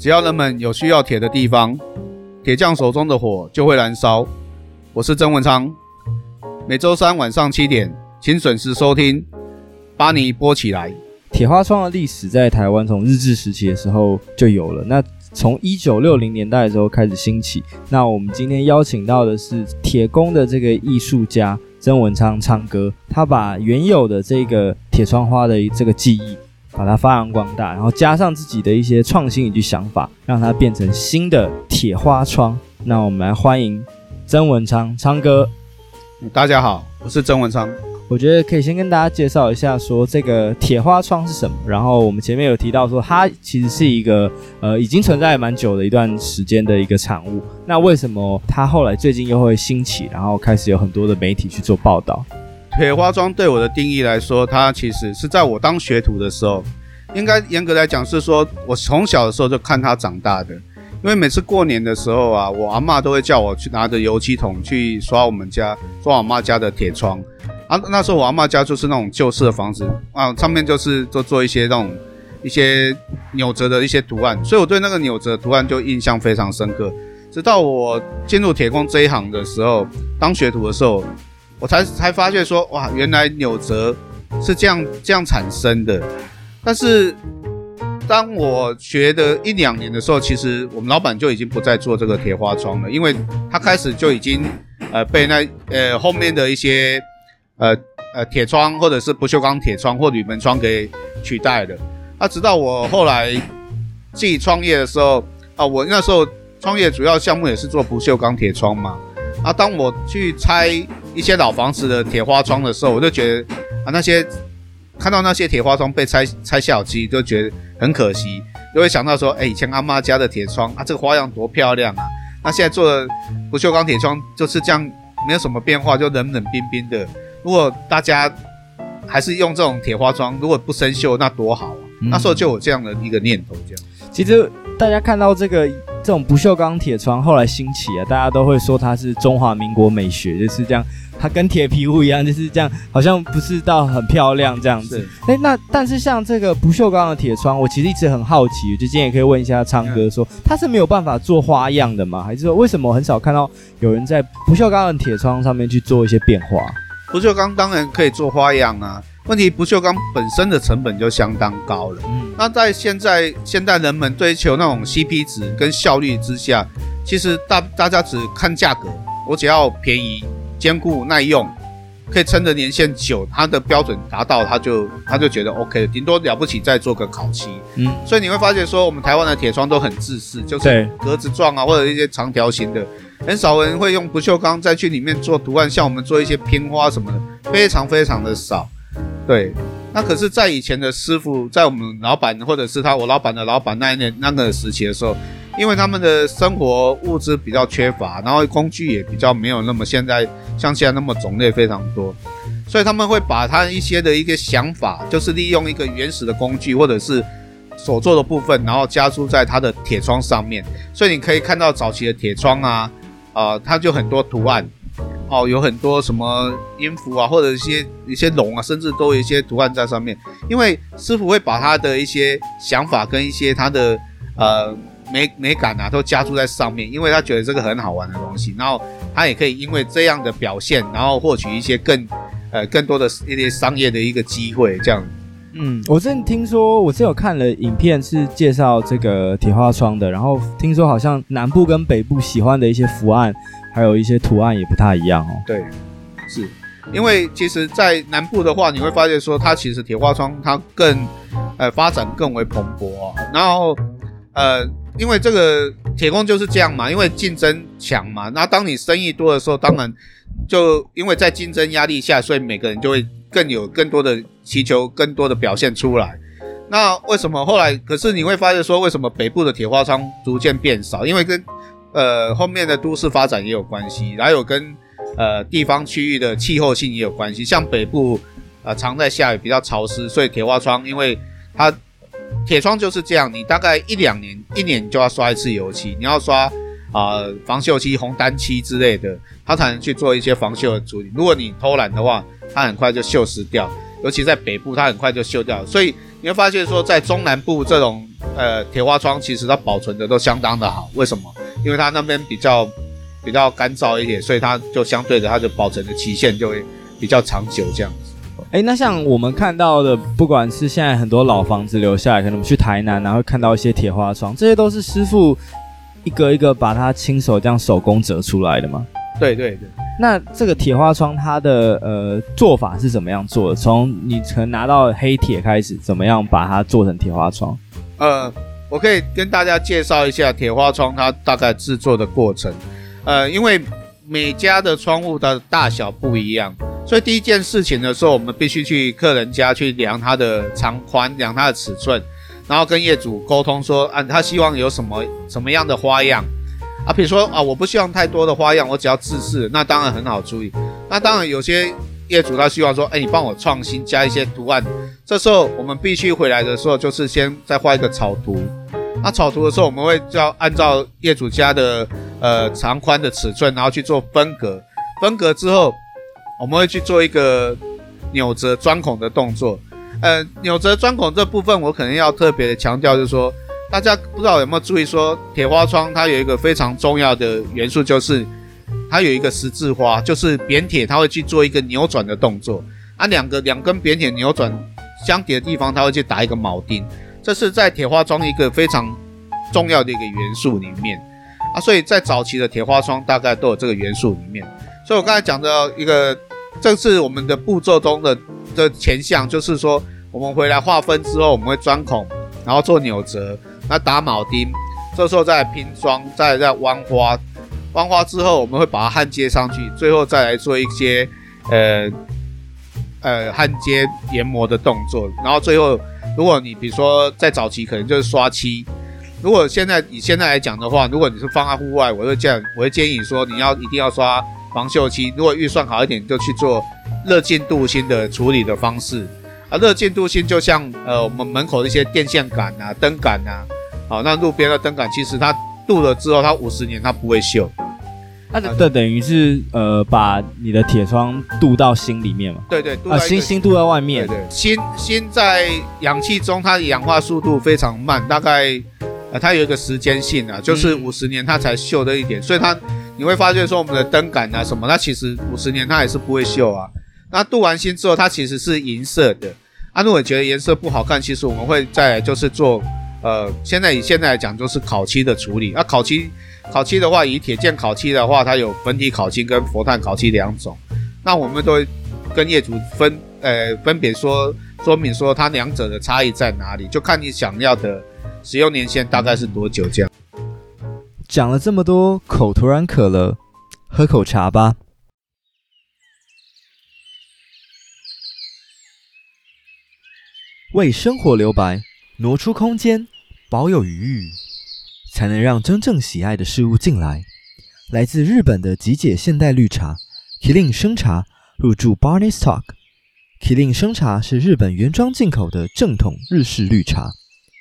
只要人们有需要铁的地方，铁匠手中的火就会燃烧。我是曾文昌，每周三晚上七点，请准时收听。巴尼播起来。铁花窗的历史在台湾从日治时期的时候就有了。那从一九六零年代的时候开始兴起。那我们今天邀请到的是铁工的这个艺术家曾文昌唱歌，他把原有的这个铁窗花的这个技艺。把它发扬光大，然后加上自己的一些创新以及想法，让它变成新的铁花窗。那我们来欢迎曾文昌昌哥。大家好，我是曾文昌。我觉得可以先跟大家介绍一下，说这个铁花窗是什么。然后我们前面有提到说，它其实是一个呃已经存在蛮久的一段时间的一个产物。那为什么它后来最近又会兴起，然后开始有很多的媒体去做报道？铁花窗对我的定义来说，它其实是在我当学徒的时候，应该严格来讲是说，我从小的时候就看它长大的。因为每次过年的时候啊，我阿嬷都会叫我去拿着油漆桶去刷我们家、刷我妈家的铁窗。啊，那时候我阿嬷家就是那种旧式的房子啊，上面就是都做一些那种一些扭折的一些图案，所以我对那个扭折图案就印象非常深刻。直到我进入铁工这一行的时候，当学徒的时候。我才才发现说，哇，原来扭折是这样这样产生的。但是当我学的一两年的时候，其实我们老板就已经不再做这个铁花窗了，因为他开始就已经呃被那呃后面的一些呃呃铁窗或者是不锈钢铁窗或铝门窗给取代了。那、直到我后来自己创业的时候啊，我那时候创业主要项目也是做不锈钢铁窗嘛。啊，当我去拆一些老房子的铁花窗的时候，我就觉得啊，那些看到那些铁花窗被拆拆小机，就觉得很可惜，就会想到说，哎、欸，以前阿妈家的铁窗啊，这个花样多漂亮啊！那现在做的不锈钢铁窗就是这样，没有什么变化，就冷冷冰冰的。如果大家还是用这种铁花窗，如果不生锈，那多好啊！嗯、那时候就有这样的一个念头，这样。其实大家看到这个。这种不锈钢铁窗后来兴起啊，大家都会说它是中华民国美学，就是这样，它跟铁皮屋一样，就是这样，好像不是到很漂亮这样子。哎，那但是像这个不锈钢的铁窗，我其实一直很好奇，就今天也可以问一下昌哥说，说它是没有办法做花样的吗？还是说为什么很少看到有人在不锈钢的铁窗上面去做一些变化？不锈钢当然可以做花样啊。问题不锈钢本身的成本就相当高了。嗯，那在现在现代人们追求那种 CP 值跟效率之下，其实大大家只看价格，我只要便宜、坚固、耐用，可以撑的年限久，它的标准达到，他就他就觉得 OK，顶多了不起再做个烤漆。嗯，所以你会发现说，我们台湾的铁窗都很自私，就是格子状啊，或者一些长条形的，很少人会用不锈钢再去里面做图案，像我们做一些拼花什么的，非常非常的少。对，那可是，在以前的师傅，在我们老板或者是他我老板的老板那一年那个时期的时候，因为他们的生活物资比较缺乏，然后工具也比较没有那么现在像现在那么种类非常多，所以他们会把他一些的一个想法，就是利用一个原始的工具或者是所做的部分，然后加注在他的铁窗上面，所以你可以看到早期的铁窗啊，啊、呃，它就很多图案。哦，有很多什么音符啊，或者一些一些龙啊，甚至都有一些图案在上面。因为师傅会把他的一些想法跟一些他的呃美美感啊，都加注在上面，因为他觉得这个很好玩的东西。然后他也可以因为这样的表现，然后获取一些更呃更多的一些商业的一个机会，这样。嗯，我之前听说，我之前有看了影片，是介绍这个铁花窗的，然后听说好像南部跟北部喜欢的一些图案，还有一些图案也不太一样哦。对，是因为其实，在南部的话，你会发现说，它其实铁花窗它更呃发展更为蓬勃啊。然后呃，因为这个铁工就是这样嘛，因为竞争强嘛。那当你生意多的时候，当然就因为在竞争压力下，所以每个人就会。更有更多的祈求，更多的表现出来。那为什么后来？可是你会发现说，为什么北部的铁花窗逐渐变少？因为跟呃后面的都市发展也有关系，还有跟呃地方区域的气候性也有关系。像北部呃常在下雨，比较潮湿，所以铁花窗因为它铁窗就是这样，你大概一两年一年就要刷一次油漆，你要刷啊、防锈漆、红丹漆之类的，它才能去做一些防锈的处理。如果你偷懒的话，它很快就锈蚀掉，尤其在北部，它很快就锈掉。所以你会发现说，在中南部这种呃铁花窗，其实它保存的都相当的好。为什么？因为它那边比较比较干燥一点，所以它就相对的它的保存的期限就会比较长久这样子。哎，那像我们看到的，不管是现在很多老房子留下来，可能我们去台南，然后会看到一些铁花窗，这些都是师傅一个一个把它亲手这样手工折出来的吗？对对对。那这个铁花窗它的呃做法是怎么样做的？从你从拿到黑铁开始，怎么样把它做成铁花窗？呃，我可以跟大家介绍一下铁花窗它大概制作的过程。呃，因为每家的窗户的大小不一样。所以第一件事情的时候，我们必须去客人家去量他的长宽，量他的尺寸，然后跟业主沟通说，啊，他希望有什么什么样的花样啊？比如说啊，我不希望太多的花样，我只要自制，那当然很好处理。那当然有些业主他希望说，哎，你帮我创新，加一些图案。这时候我们必须回来的时候，就是先再画一个草图。那草图的时候，我们会要按照业主家的呃长宽的尺寸，然后去做分隔。分隔之后。我们会去做一个扭折钻孔的动作，呃，扭折钻孔这部分我可能要特别的强调，就是说，大家不知道有没有注意说，铁花窗它有一个非常重要的元素，就是它有一个十字花，就是扁铁，它会去做一个扭转的动作，啊，两个两根扁铁扭转相叠的地方，它会去打一个铆钉，这是在铁花窗一个非常重要的一个元素里面，啊，所以在早期的铁花窗大概都有这个元素里面，所以我刚才讲到一个。这是我们的步骤中的的前项，就是说，我们回来划分之后，我们会钻孔，然后做扭折，那打铆钉，这时候再拼装，再再弯花，弯花之后，我们会把它焊接上去，最后再来做一些呃呃焊接研磨的动作，然后最后，如果你比如说在早期可能就是刷漆，如果现在以现在来讲的话，如果你是放在户外，我会这样，我会建议说你要一定要刷。防锈漆，如果预算好一点，就去做热进镀锌的处理的方式。啊，热进镀锌就像呃我们门口的一些电线杆啊、灯杆啊，好，那路边的灯杆其实它镀了之后，它五十年它不会锈。那这等于是呃把你的铁窗镀到心里面嘛？对对，啊，心心镀在外面。对对，芯芯在氧气中，它的氧化速度非常慢，大概呃它有一个时间性啊，就是五十年它才锈的一点，所以它。你会发现说我们的灯杆啊什么，它其实五十年它也是不会锈啊。那镀完锌之后，它其实是银色的。啊，如果觉得颜色不好看，其实我们会再就是做，呃，现在以现在来讲就是烤漆的处理。那、烤漆，烤漆的话，以铁件烤漆的话，它有粉体烤漆跟佛碳烤漆两种。那我们都会跟业主分，呃，分别说说明说它两者的差异在哪里，就看你想要的使用年限大概是多久这样。讲了这么多，口突然渴了，喝口茶吧。为生活留白，挪出空间，保有余裕，才能让真正喜爱的事物进来。来自日本的极简现代绿茶，Kirin 生茶入驻 Barney's Talk。Kirin 生茶是日本原装进口的正统日式绿茶。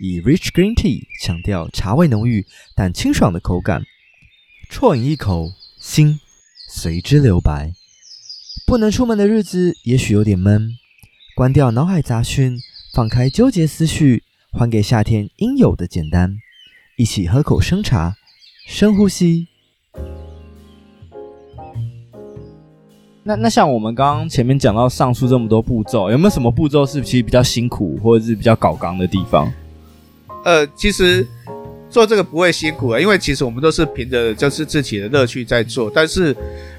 以 Rich Green Tea 强调茶味浓郁但清爽的口感，啜饮一口，心随之留白。不能出门的日子也许有点闷，关掉脑海杂讯，放开纠结思绪，还给夏天应有的简单。一起喝口生茶，深呼吸。那那像我们刚刚前面讲到上述这么多步骤，有没有什么步骤是其实比较辛苦或者是比较搞纲的地方？呃，其实做这个不会辛苦啊，因为其实我们都是凭着就是自己的乐趣在做。但是，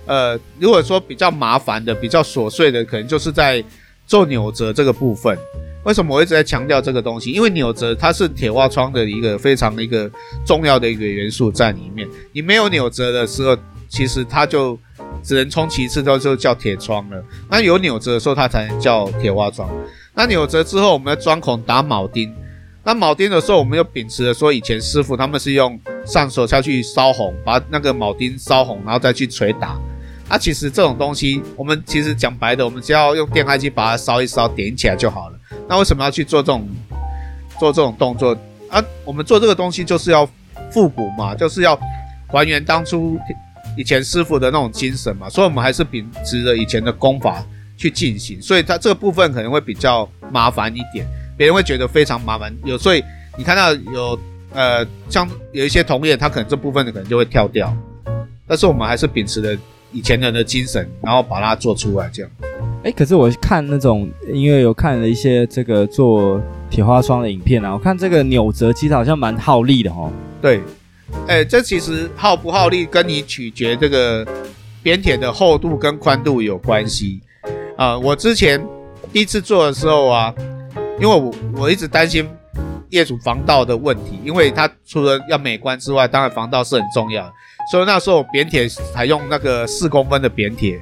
呃，如果说比较麻烦的、比较琐碎的，可能就是在做扭折这个部分。为什么我一直在强调这个东西？因为扭折它是铁花窗的一个非常一个重要的一个元素在里面。你没有扭折的时候，其实它就只能充其次，都就叫铁窗了。那有扭折的时候，它才能叫铁花窗。那扭折之后，我们的钻孔打铆钉。那铆钉的时候，我们又秉持了说，以前师傅他们是用上手下去烧红，把那个铆钉烧红，然后再去捶打。那、啊、其实这种东西，我们其实讲白的，我们只要用电焊机把它烧一烧，点起来就好了。那为什么要去做这种做这种动作啊？我们做这个东西就是要复古嘛，就是要还原当初以前师傅的那种精神嘛。所以，我们还是秉持着以前的功法去进行，所以它这个部分可能会比较麻烦一点，别人会觉得非常麻烦。有所以你看到有呃像有一些同业，他可能这部分的可能就会跳掉，但是我们还是秉持着以前人的精神，然后把它做出来这样。哎，可是我看那种，因为有看了一些这个做铁花窗的影片啊，我看这个扭折其实好像蛮耗力的哦。对，哎，这其实耗不耗力跟你取决这个扁铁的厚度跟宽度有关系啊。我之前第一次做的时候啊，因为我我一直担心业主防盗的问题，因为它除了要美观之外，当然防盗是很重要的。所以那时候扁铁采用那个四公分的扁铁。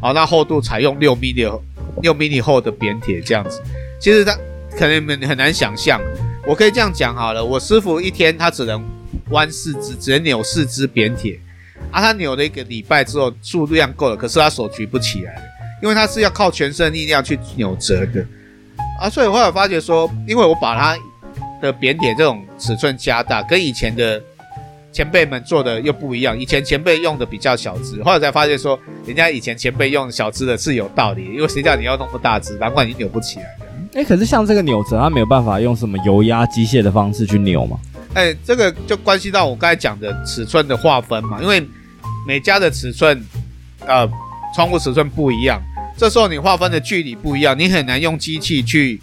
好，那厚度采用六 mm 六 mm 厚的扁铁这样子，其实他可能很很难想象。我可以这样讲好了，我师傅一天他只能弯四只，只能扭四只扁铁啊。他扭了一个礼拜之后，数量够了，可是他手举不起来，因为他是要靠全身力量去扭折的啊。所以我后来发觉说，因为我把它的扁铁这种尺寸加大，跟以前的。前辈们做的又不一样，以前前辈用的比较小只，后来才发现说，人家以前前辈用小只的是有道理，因为谁叫你要弄那么大只，难怪你扭不起来的。哎、欸，可是像这个扭折，它没有办法用什么油压机械的方式去扭吗？哎、欸，这个就关系到我刚才讲的尺寸的划分嘛，因为每家的尺寸，呃，窗户尺寸不一样，这时候你划分的距离不一样，你很难用机器去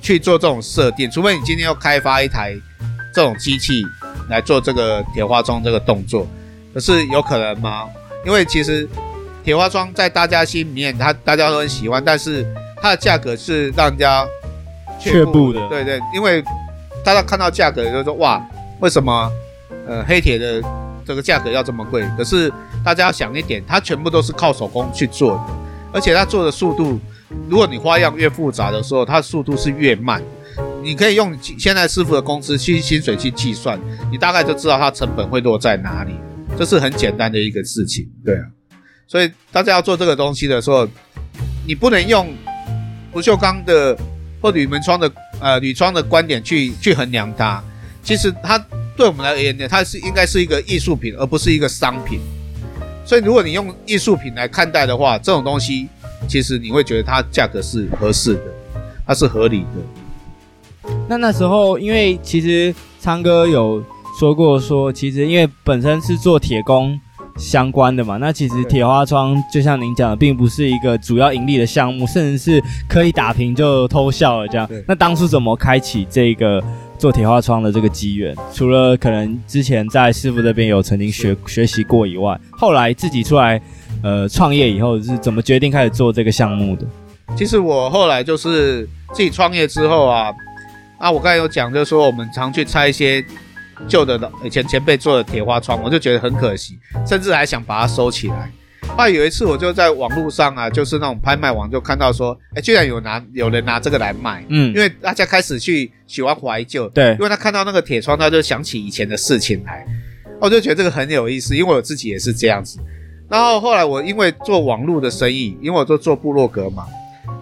去做这种设定，除非你今天要开发一台这种机器。来做这个铁花窗这个动作，可是有可能吗？因为其实铁花窗在大家心里面，它大家都很喜欢，但是它的价格是让人家却步的。对对，因为大家看到价格就说哇，为什么呃黑铁的这个价格要这么贵？可是大家要想一点，它全部都是靠手工去做的，而且它做的速度，如果你花样越复杂的时候，它速度是越慢。你可以用现在师傅的工资去薪水去计算，你大概就知道它成本会落在哪里，这是很简单的一个事情，对啊。所以大家要做这个东西的时候，你不能用不锈钢的或铝门窗的呃铝窗的观点去去衡量它。其实它对我们来言呢，它是应该是一个艺术品，而不是一个商品。所以如果你用艺术品来看待的话，这种东西其实你会觉得它价格是合适的，它是合理的。那那时候，因为其实昌哥有说过说，说其实因为本身是做铁工相关的嘛，那其实铁花窗就像您讲的，并不是一个主要盈利的项目，甚至是可以打平就偷笑了这样。那当初怎么开启这个做铁花窗的这个机缘？除了可能之前在师傅这边有曾经学学习过以外，后来自己出来呃创业以后，是怎么决定开始做这个项目的？其实我后来就是自己创业之后啊。啊，我刚才有讲，就是说我们常去拆一些旧的以前前辈做的铁花窗，我就觉得很可惜，甚至还想把它收起来。后来有一次，我就在网络上啊，就是那种拍卖网，就看到说，哎，居然有拿有人拿这个来卖，嗯，因为大家开始去喜欢怀旧，对，因为他看到那个铁窗，他就想起以前的事情来，我就觉得这个很有意思，因为我自己也是这样子。然后后来我因为做网络的生意，因为我都做部落格嘛，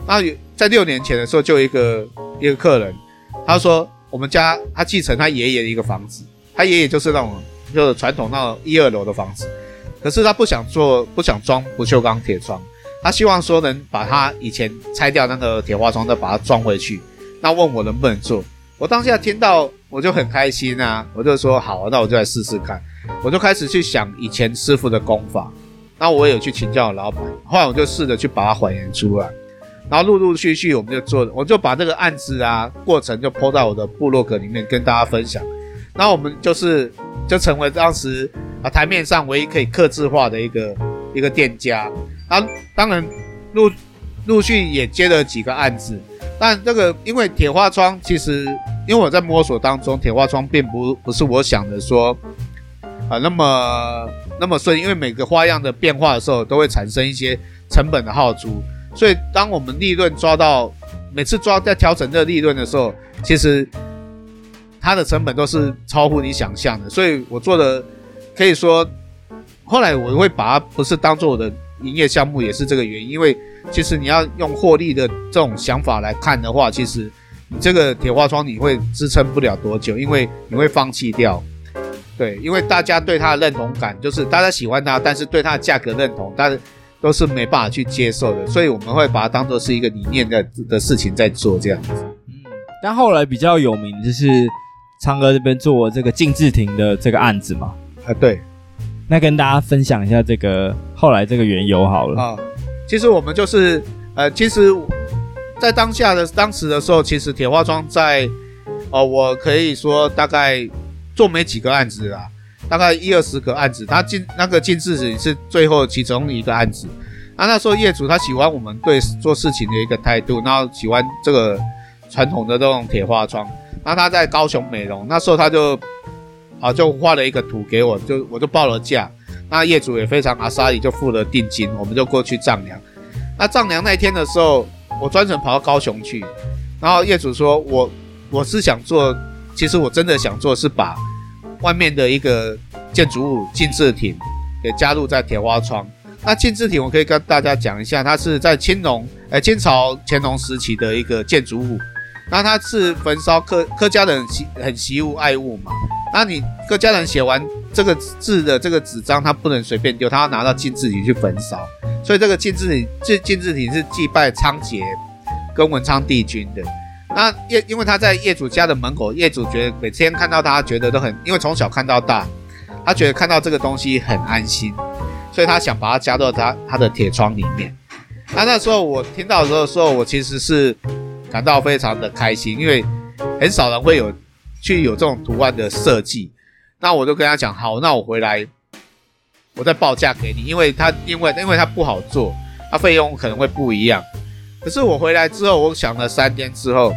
然后在六年前的时候，就有一个一个客人。他说：“我们家他继承他爷爷的一个房子，他爷爷就是那种就是传统那种一二楼的房子，可是他不想做，不想装不锈钢铁窗，他希望说能把他以前拆掉那个铁花窗再把它装回去。那问我能不能做？我当下听到我就很开心啊，我就说好，那我就来试试看。我就开始去想以前师傅的功法，那我也有去请教老板，后来我就试着去把它还原出来。”然后陆陆续续，我们就做，我就把这个案子啊过程就 po 到我的部落格里面跟大家分享。那我们就是就成为当时啊台面上唯一可以刻字化的一个一个店家。然后当然陆陆续也接了几个案子，但这个因为铁花窗其实因为我在摸索当中，铁花窗并不不是我想的说啊那么那么顺，因为每个花样的变化的时候都会产生一些成本的耗出。所以，当我们利润抓到每次抓在调整这个利润的时候，其实它的成本都是超乎你想象的。所以我做的可以说，后来我会把它不是当做我的营业项目，也是这个原因。因为其实你要用获利的这种想法来看的话，其实你这个铁花窗你会支撑不了多久，因为你会放弃掉。对，因为大家对它的认同感就是大家喜欢它，但是对它的价格认同，但是。都是没办法去接受的，所以我们会把它当做是一个理念的的事情在做这样子。嗯，但后来比较有名就是昌哥这边做这个金志廷的这个案子嘛。啊，对。那跟大家分享一下这个后来这个缘由好了。啊，其实我们就是呃，其实，在当下的当时的时候，其实铁花庄在哦、呃，我可以说大概做没几个案子啦。大概一二十个案子，他进那个进制是是最后其中一个案子。啊，那时候业主他喜欢我们对做事情的一个态度，然后喜欢这个传统的这种铁花窗。那他在高雄美容，那时候他就啊就画了一个图给我，就我就报了价。那业主也非常阿莎力，就付了定金，我们就过去丈量。那丈量那天的时候，我专程跑到高雄去，然后业主说我我是想做，其实我真的想做是把。外面的一个建筑物金字亭也加入在铁花窗。那金字亭我可以跟大家讲一下，它是在清农，呃，清朝乾隆时期的一个建筑物。那他是焚烧客客家人习很习物爱物嘛。那你客家人写完这个字的这个纸张，他不能随便丢，他要拿到金字亭去焚烧。所以这个金字亭，这金字亭是祭拜仓颉跟文昌帝君的。那业，因为他在业主家的门口，业主觉得每天看到他，觉得都很，因为从小看到大，他觉得看到这个东西很安心，所以他想把它加到他他的铁窗里面。那那时候我听到的，时候我其实是感到非常的开心，因为很少人会有去有这种图案的设计。那我就跟他讲，好，那我回来，我再报价给你，因为他因为因为他不好做，他费用可能会不一样。可是我回来之后，我想了三天之后，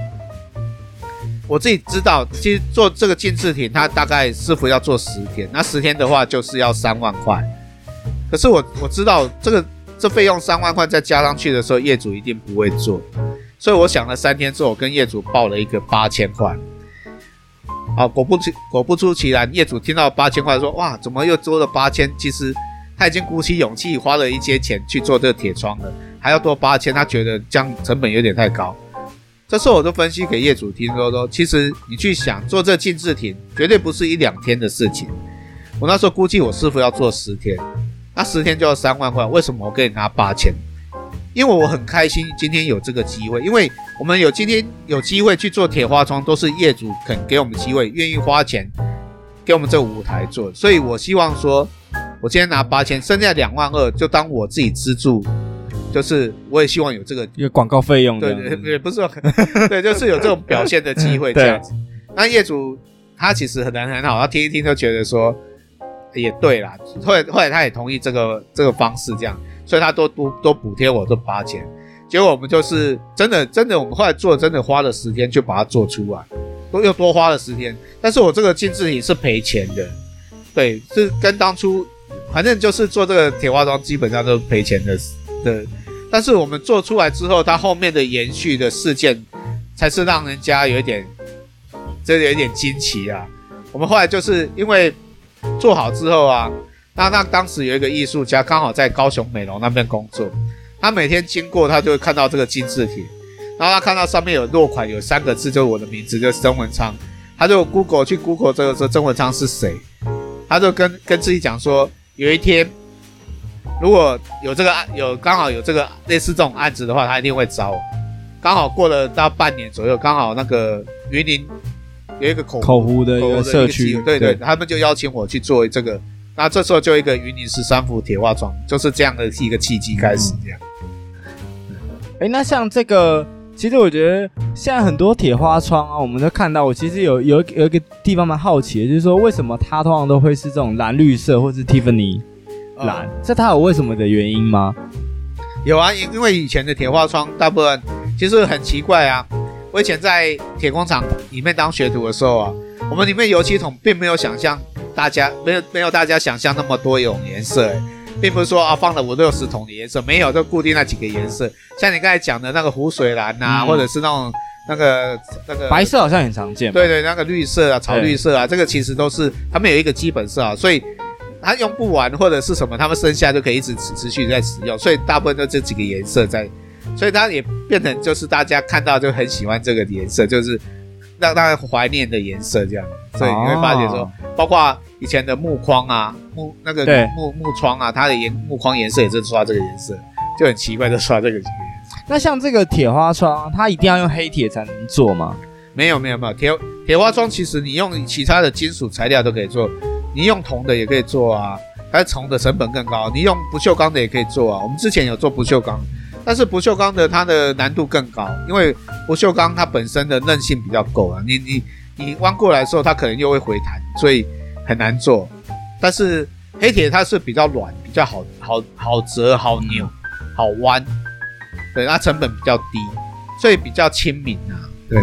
我自己知道，其实做这个金字亭，他大概师傅要做十天，那十天的话就是要三万块。可是我我知道这个这费用三万块再加上去的时候，业主一定不会做，所以我想了三天之后，我跟业主报了一个八千块。啊，果不其果不出其然，业主听到八千块说：“哇，怎么又多了八千？”其实他已经鼓起勇气花了一些钱去做这个铁窗了。还要多八千，他觉得这样成本有点太高。这时候我就分析给业主听说说，其实你去想做这金字亭，绝对不是一两天的事情。我那时候估计我师傅要做十天，那十天就要三万块。为什么我给你拿八千？因为我很开心今天有这个机会，因为我们有今天有机会去做铁花窗，都是业主肯给我们机会，愿意花钱给我们这个舞台做。所以我希望说，我今天拿八千，剩下两万二就当我自己资助。就是我也希望有这个一个广告费用，对对对，不是说，对，就是有这种表现的机会这样子。那业主他其实很难很好，他听一听就觉得说也对啦，后来后来他也同意这个这个方式这样，所以他多多多补贴我这八千。结果我们就是真的真的，我们后来做真的花了十天就把它做出来，都又多花了十天。但是我这个金字亭是赔钱的，对，是跟当初反正就是做这个铁花妆基本上都赔钱的的。但是我们做出来之后，它后面的延续的事件，才是让人家有一点，真的有点惊奇啊！我们后来就是因为做好之后啊，那那当时有一个艺术家刚好在高雄美容那边工作，他每天经过，他就会看到这个金字帖，然后他看到上面有落款，有三个字，就是我的名字，就是曾文昌，他就 Google 去 Google 这个说曾文昌是谁，他就跟跟自己讲说，有一天。如果有这个案，有刚好有这个类似这种案子的话，他一定会找我。刚好过了到半年左右，刚好那个云林有一个口口湖的一个社区，对对，他们就邀请我去做这个。那这时候就一个云林十三伏铁花窗，就是这样的一个契机开始这样。哎、嗯，那像这个，其实我觉得现在很多铁花窗啊，我们都看到，我其实有有有一个地方蛮好奇的，就是说为什么它通常都会是这种蓝绿色，或是 Tiffany？蓝，这它有为什么的原因吗？有啊，因因为以前的铁花窗大部分其实很奇怪啊。我以前在铁工厂里面当学徒的时候啊，我们里面油漆桶并没有想象大家没有没有大家想象那么多种颜色，并不是说啊放了五六十桶的颜色，没有，就固定那几个颜色。像你刚才讲的那个湖水蓝啊，嗯、或者是那种那个那个白色好像很常见，对对，那个绿色啊，草绿色啊，这个其实都是他们有一个基本色啊，所以。它用不完或者是什么，他们剩下就可以一直持持续在使用，所以大部分都这几个颜色在，所以它也变成就是大家看到就很喜欢这个颜色，就是让大家怀念的颜色这样。所以你会发现说，包括以前的木框啊，木那个木木窗啊，它的颜木框颜色也是刷这个颜色，就很奇怪，就刷这个颜色。那像这个铁花窗，它一定要用黑铁才能做吗？没有没有没有，铁铁花窗其实你用其他的金属材料都可以做，你用铜的也可以做啊，但是铜的成本更高。你用不锈钢的也可以做啊，我们之前有做不锈钢，但是不锈钢的它的难度更高，因为不锈钢它本身的韧性比较够啊，你你你弯过来的时候它可能又会回弹，所以很难做。但是黑铁它是比较软，比较好好好折、好扭、好弯。对，它成本比较低，所以比较亲民啊。对，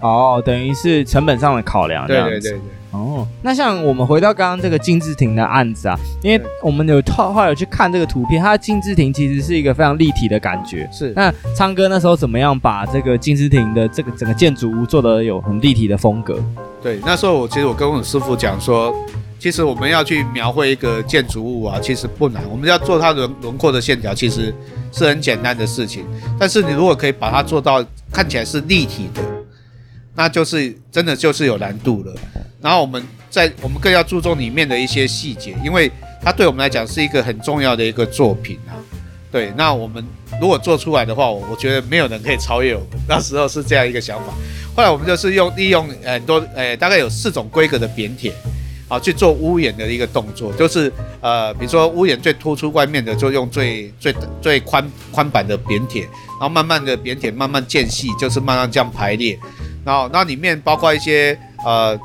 哦，等于是成本上的考量。对对对对。哦，那像我们回到刚刚这个金字亭的案子啊，因为我们有后后来有去看这个图片，它的金字亭其实是一个非常立体的感觉。是。那昌哥那时候怎么样把这个金字亭的这个整个建筑物做的有很立体的风格？对，那时候我其实我跟我师傅讲说。其实我们要去描绘一个建筑物啊，其实不难。我们要做它轮轮廓的线条，其实是很简单的事情。但是你如果可以把它做到看起来是立体的，那就是真的就是有难度了。然后我们在我们更要注重里面的一些细节，因为它对我们来讲是一个很重要的一个作品啊。对，那我们如果做出来的话，我我觉得没有人可以超越我们。那时候是这样一个想法。后来我们就是用利用很多呃，大概有四种规格的扁铁。啊，去做屋檐的一个动作，就是呃，比如说屋檐最突出外面的，就用最最最宽宽板的扁铁，然后慢慢的扁铁慢慢间细，就是慢慢这样排列，然后那里面包括一些呃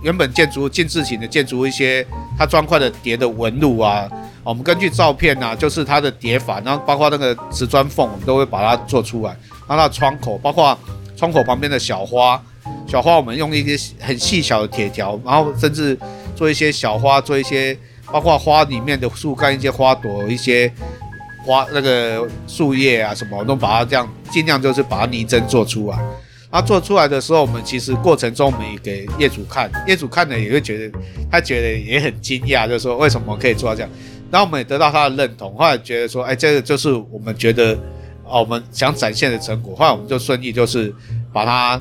原本建筑物进字型的建筑一些它砖块的叠的纹路啊，我们根据照片啊，就是它的叠法，然后包括那个瓷砖缝，我们都会把它做出来，然后它的窗口，包括窗口旁边的小花。小花，我们用一些很细小的铁条，然后甚至做一些小花，做一些包括花里面的树干、一些花朵、一些花那个树叶啊什么，我都把它这样尽量就是把它拟真做出来。他做出来的时候，我们其实过程中我们也给业主看，业主看了也会觉得他觉得也很惊讶，就是说为什么可以做到这样。然后我们也得到他的认同，后来觉得说，哎，这个就是我们觉得啊，我们想展现的成果。后来我们就顺利就是把它。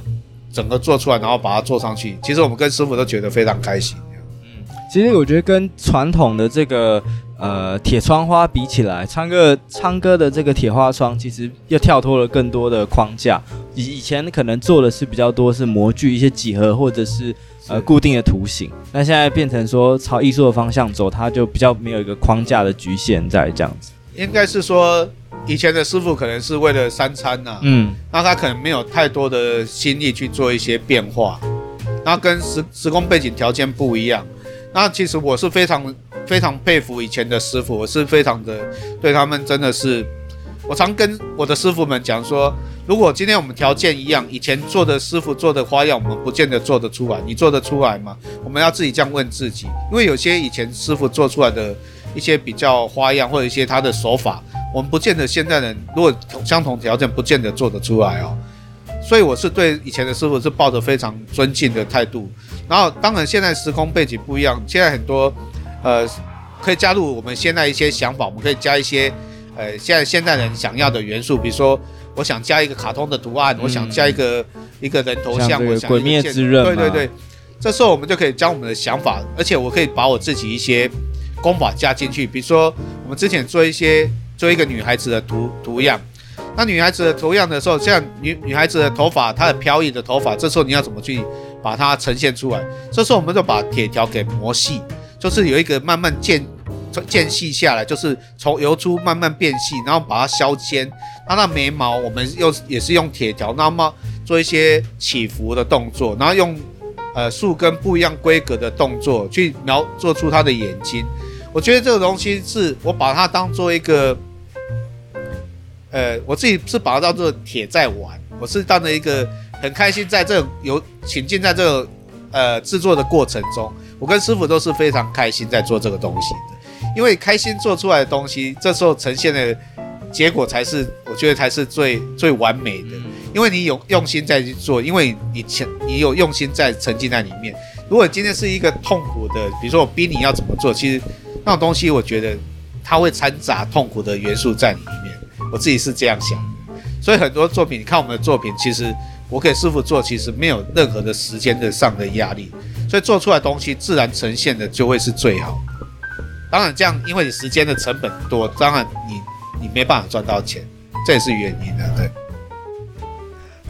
整个做出来，然后把它做上去。其实我们跟师傅都觉得非常开心。嗯，其实我觉得跟传统的这个呃铁窗花比起来，昌哥昌哥的这个铁花窗其实又跳脱了更多的框架。以以前可能做的是比较多是模具、一些几何或者是呃固定的图形，那现在变成说朝艺术的方向走，它就比较没有一个框架的局限在这样子。应该是说。以前的师傅可能是为了三餐呐、啊，嗯，那他可能没有太多的心力去做一些变化，那跟时时空背景条件不一样。那其实我是非常非常佩服以前的师傅，我是非常的对他们真的是，我常跟我的师傅们讲说，如果今天我们条件一样，以前做的师傅做的花样，我们不见得做得出来，你做得出来吗？我们要自己这样问自己，因为有些以前师傅做出来的一些比较花样或者一些他的手法。我们不见得现在人如果相同条件，不见得做得出来哦。所以我是对以前的师傅是抱着非常尊敬的态度。然后当然现在时空背景不一样，现在很多呃可以加入我们现在一些想法，我们可以加一些呃现在现代人想要的元素，比如说我想加一个卡通的图案，嗯、我想加一个一个人头像，我想鬼灭之刃，对对对，这时候我们就可以将我们的想法，而且我可以把我自己一些功法加进去，比如说我们之前做一些。做一个女孩子的图图样，那女孩子的图样的时候，像女女孩子的头发，她的飘逸的头发，这时候你要怎么去把它呈现出来？这时候我们就把铁条给磨细，就是有一个慢慢渐渐细下来，就是从由粗慢慢变细，然后把它削尖。它那眉毛我们又也是用铁条，那么做一些起伏的动作，然后用呃树根不一样规格的动作去描做出它的眼睛。我觉得这个东西是我把它当做一个，呃，我自己是把它当做铁在玩，我是当成一个很开心，在这有情境，在这个呃制作的过程中，我跟师傅都是非常开心在做这个东西的，因为开心做出来的东西，这时候呈现的结果才是我觉得才是最最完美的，因为你有用心在去做，因为你前你有用心在沉浸在里面。如果今天是一个痛苦的，比如说我逼你要怎么做，其实。那种东西，我觉得它会掺杂痛苦的元素在里面。我自己是这样想的，所以很多作品，你看我们的作品，其实我给师傅做，其实没有任何的时间的上的压力，所以做出来的东西自然呈现的就会是最好。当然这样，因为你时间的成本多，当然你你没办法赚到钱，这也是原因的。对。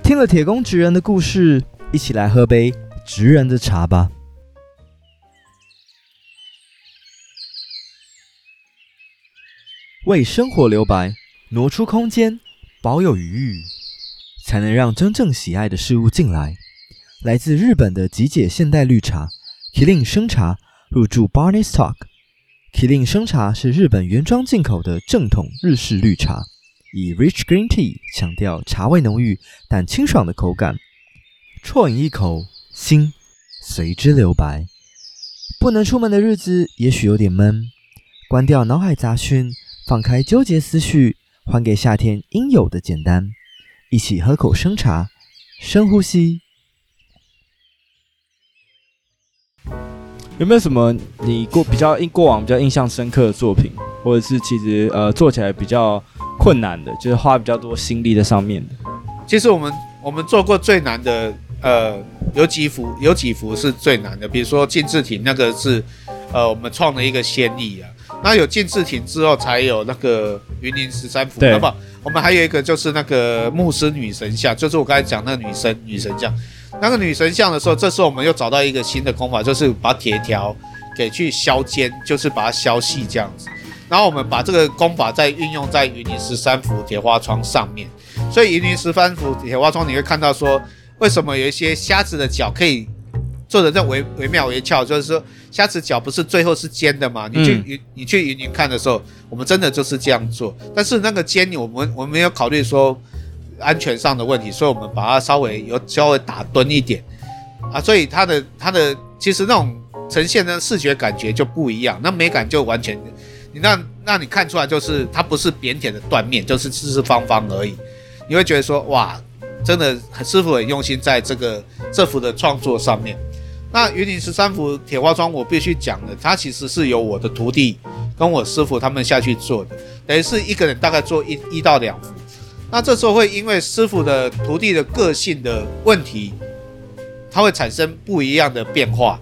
听了铁工职人的故事，一起来喝杯职人的茶吧。为生活留白，挪出空间，保有余裕，才能让真正喜爱的事物进来。来自日本的极简现代绿茶，Kirin 生茶入驻 Barney's Talk。麒麟生茶是日本原装进口的正统日式绿茶，以 Rich Green Tea 强调茶味浓郁但清爽的口感。啜饮一口，心随之留白。不能出门的日子，也许有点闷，关掉脑海杂讯。放开纠结思绪，还给夏天应有的简单。一起喝口生茶，深呼吸。有没有什么你过比较印过往比较印象深刻的作品，或者是其实呃做起来比较困难的，就是花比较多心力在上面的？其实我们我们做过最难的，呃，有几幅有几幅是最难的，比如说金字亭那个是，呃，我们创了一个先例啊。那有金字亭之后，才有那个云林十三福。那么我们还有一个就是那个牧师女神像，就是我刚才讲那个女神女神像。那个女神像的时候，这时候我们又找到一个新的功法，就是把铁条给去削尖，就是把它削细这样子。然后我们把这个功法再运用在云林十三幅铁花窗上面。所以云林十三幅铁花窗，你会看到说，为什么有一些虾子的脚可以做的这么惟惟妙惟肖，就是说。虾子脚不是最后是尖的吗？你去云、嗯、你去云林看的时候，我们真的就是这样做。但是那个尖，我们我们没有考虑说安全上的问题，所以我们把它稍微有稍微打蹲一点啊，所以它的它的其实那种呈现的视觉感觉就不一样，那美感就完全你让让你看出来就是它不是扁扁的断面，就是四四方方而已。你会觉得说哇，真的很师傅很用心在这个这幅的创作上面。那云林十三幅铁花窗，我必须讲的，它其实是由我的徒弟跟我师傅他们下去做的，等于是一个人大概做一一到两幅。那这时候会因为师傅的徒弟的个性的问题，它会产生不一样的变化。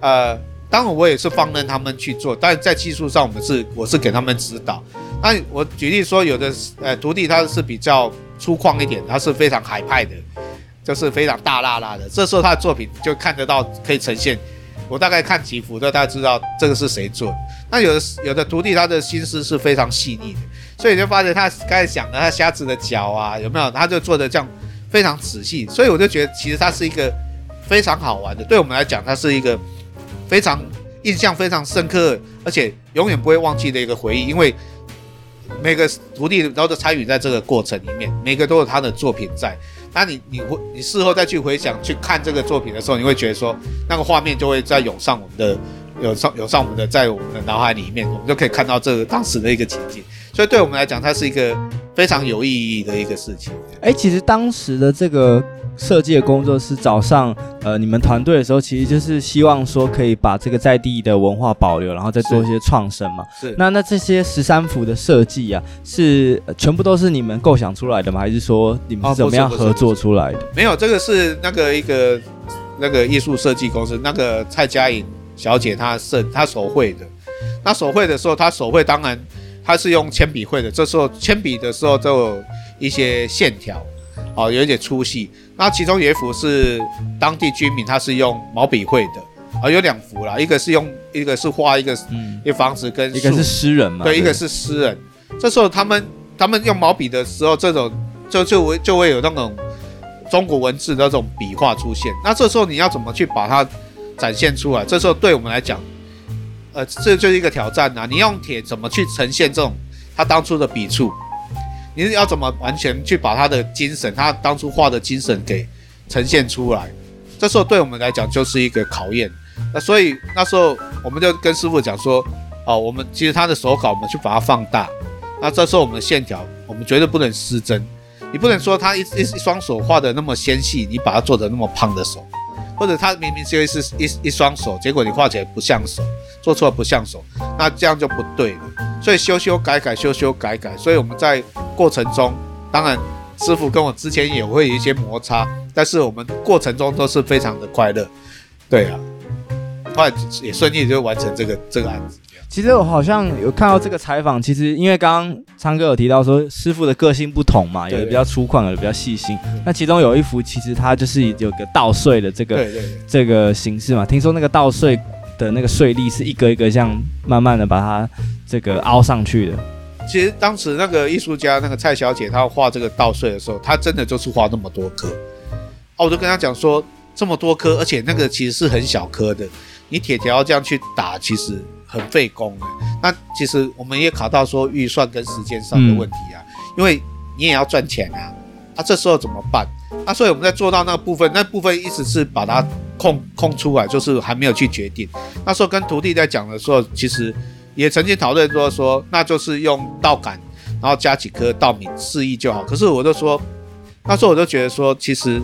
呃，当然我也是放任他们去做，但是在技术上我们是我是给他们指导。那我举例说，有的呃徒弟他是比较粗犷一点，他是非常海派的。就是非常大辣辣的，这时候他的作品就看得到，可以呈现。我大概看几幅，都大概知道这个是谁做。那有的有的徒弟，他的心思是非常细腻的，所以就发现他刚才讲的他虾子的脚啊，有没有？他就做的这样非常仔细，所以我就觉得其实他是一个非常好玩的。对我们来讲，他是一个非常印象非常深刻，而且永远不会忘记的一个回忆，因为每个徒弟都是参与在这个过程里面，每个都有他的作品在。那你你会你事后再去回想去看这个作品的时候，你会觉得说那个画面就会再涌上我们的涌上涌上我们的在我们的脑海里面，我们就可以看到这个当时的一个情景。所以对我们来讲，它是一个非常有意义的一个事情。哎，其实当时的这个。设计的工作是早上，呃，你们团队的时候，其实就是希望说可以把这个在地的文化保留，然后再做一些创生嘛。是。那那这些十三幅的设计啊，是全部都是你们构想出来的吗？还是说你们是怎么样合作出来的？没有，这个是那个一个那个艺术设计公司，那个蔡佳颖小姐她设她手绘的。那手绘的时候，她手绘当然她是用铅笔绘的，这时候铅笔的时候都有一些线条。哦，有一点粗细。那其中有一幅是当地居民，他是用毛笔绘的。啊，有两幅啦，一个是用，一个是画一个，嗯，一个房子跟一个是诗人嘛。对，对，一个是诗人。这时候他们他们用毛笔的时候，这种就就会就会有那种中国文字的那种笔画出现。那这时候你要怎么去把它展现出来？这时候对我们来讲，呃，这就是一个挑战呐。你用铁怎么去呈现这种他当初的笔触？你是要怎么完全去把他的精神，他当初画的精神给呈现出来？这时候对我们来讲就是一个考验。那所以那时候我们就跟师傅讲说，哦，我们其实他的手稿我们去把它放大。那这时候我们的线条，我们绝对不能失真。你不能说他一一双手画的那么纤细，你把它做的那么胖的手，或者他明明是一一双手，结果你画起来不像手，做出来不像手，那这样就不对了。所以修修改改，修修改改。所以我们在过程中，当然师傅跟我之前也会有一些摩擦，但是我们过程中都是非常的快乐，对啊，后来也顺利就完成这个这个案子。其实我好像有看到这个采访，其实因为刚刚昌哥有提到说师傅的个性不同嘛，有的比较粗犷，有的比较细心。那其中有一幅，其实它就是有个稻穗的这个这个形式嘛。听说那个稻穗的那个穗粒是一个一个这样慢慢的把它这个凹上去的。其实当时那个艺术家那个蔡小姐，她画这个稻穗的时候，她真的就是画那么多颗。哦，我就跟她讲说，这么多颗，而且那个其实是很小颗的，你铁条这样去打，其实。很费工的，那其实我们也考到说预算跟时间上的问题啊，嗯、因为你也要赚钱啊，那、啊、这时候怎么办？那、啊、所以我们在做到那个部分，那部分一直是把它空空出来，就是还没有去决定。那时候跟徒弟在讲的时候，其实也曾经讨论过说，那就是用稻杆，然后加几颗稻米示意就好。可是我就说，那时候我就觉得说，其实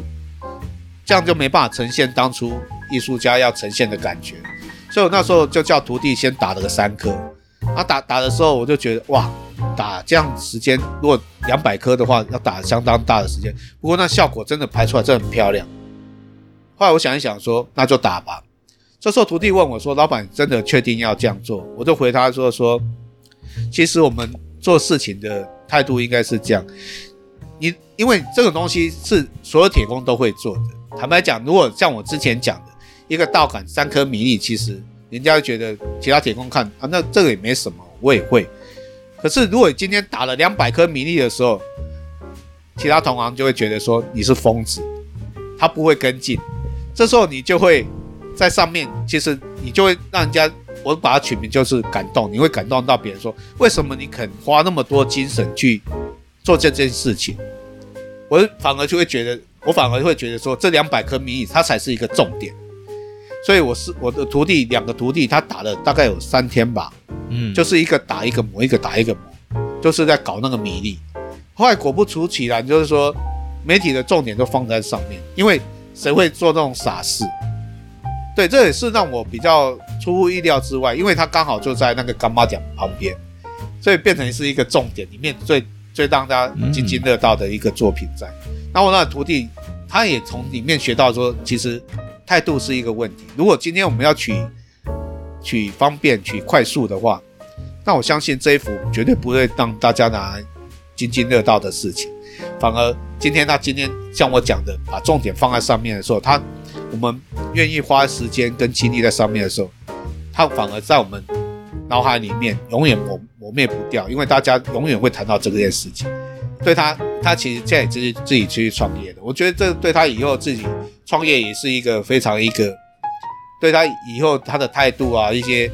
这样就没办法呈现当初艺术家要呈现的感觉。所以我那时候就叫徒弟先打了个三颗，啊打打的时候我就觉得哇，打这样时间如果两百颗的话，要打相当大的时间。不过那效果真的拍出来真的很漂亮。后来我想一想说，那就打吧。这时候徒弟问我说：“老板真的确定要这样做？”我就回他说：“说其实我们做事情的态度应该是这样，你因为这个东西是所有铁工都会做的。坦白讲，如果像我之前讲的。”一个稻稈三颗米粒，其实人家会觉得其他铁工看啊，那这个也没什么，我也会。可是如果你今天打了两百颗米粒的时候，其他同行就会觉得说你是疯子，他不会跟进。这时候你就会在上面，其实你就会让人家，我把它取名就是感动，你会感动到别人说，为什么你肯花那么多精神去做这件事情？我反而就会觉得，我反而会觉得说，这两百颗米粒它才是一个重点。所以我是我的徒弟，两个徒弟，他打了大概有三天吧，嗯，就是一个打一个磨，一个打一个磨，就是在搞那个米粒。后来果不出其然，就是说媒体的重点都放在上面，因为谁会做这种傻事？对，这也是让我比较出乎意料之外，因为他刚好就在那个干妈奖旁边，所以变成是一个重点里面最最让大家津津乐道的一个作品在。然后我那个徒弟他也从里面学到说，其实。态度是一个问题。如果今天我们要取取方便、取快速的话，那我相信这一幅绝对不会让大家拿来津津乐道的事情。反而今天他今天像我讲的，把重点放在上面的时候，他我们愿意花时间跟精力在上面的时候，他反而在我们脑海里面永远磨磨灭不掉，因为大家永远会谈到这件事情。对他，他其实现在也是自己去创业的。我觉得这对他以后自己创业也是一个非常一个，对他以后他的态度啊，一些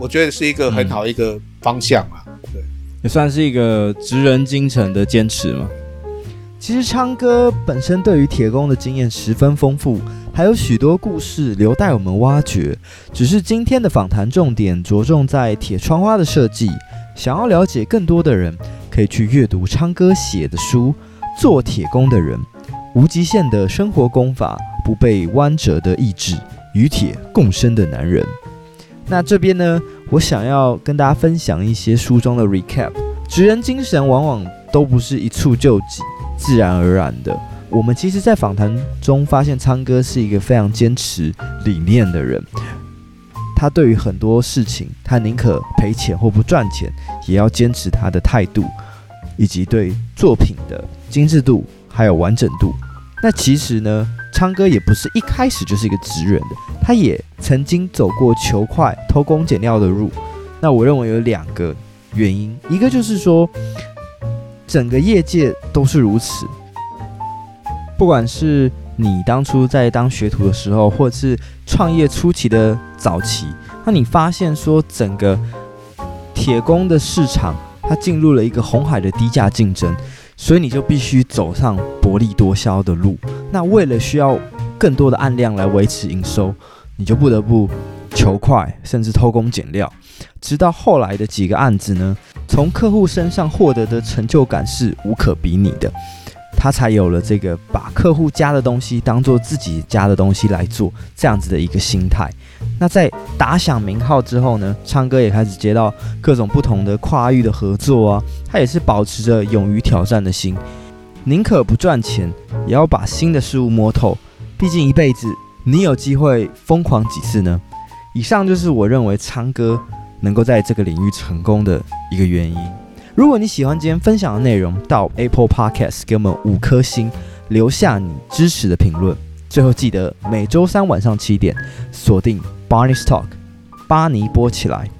我觉得是一个很好一个方向啊。对，也算是一个职人精神的坚持嘛。其实昌哥本身对于铁工的经验十分丰富，还有许多故事留待我们挖掘。只是今天的访谈重点着重在铁窗花的设计，想要了解更多的人。可以去阅读昌哥写的书《做铁工的人》，无极限的生活功法，不被弯折的意志，与铁共生的男人。那这边呢，我想要跟大家分享一些书中的 recap。职人精神往往都不是一蹴就几、自然而然的。我们其实，在访谈中发现，昌哥是一个非常坚持理念的人。他对于很多事情，他宁可赔钱或不赚钱，也要坚持他的态度。以及对作品的精致度还有完整度，那其实呢，昌哥也不是一开始就是一个职人的，他也曾经走过求快、偷工减料的路。那我认为有两个原因，一个就是说，整个业界都是如此，不管是你当初在当学徒的时候，或者是创业初期的早期，那你发现说整个铁工的市场。它进入了一个红海的低价竞争，所以你就必须走上薄利多销的路。那为了需要更多的案量来维持营收，你就不得不求快，甚至偷工减料。直到后来的几个案子呢，从客户身上获得的成就感是无可比拟的。他才有了这个把客户家的东西当做自己家的东西来做这样子的一个心态。那在打响名号之后呢，昌哥也开始接到各种不同的跨域的合作啊。他也是保持着勇于挑战的心，宁可不赚钱，也要把新的事物摸透。毕竟一辈子，你有机会疯狂几次呢？以上就是我认为昌哥能够在这个领域成功的一个原因。如果你喜欢今天分享的内容，到 Apple Podcast 给我们五颗星，留下你支持的评论。最后记得每周三晚上七点锁定 Barney's Talk，巴尼播起来。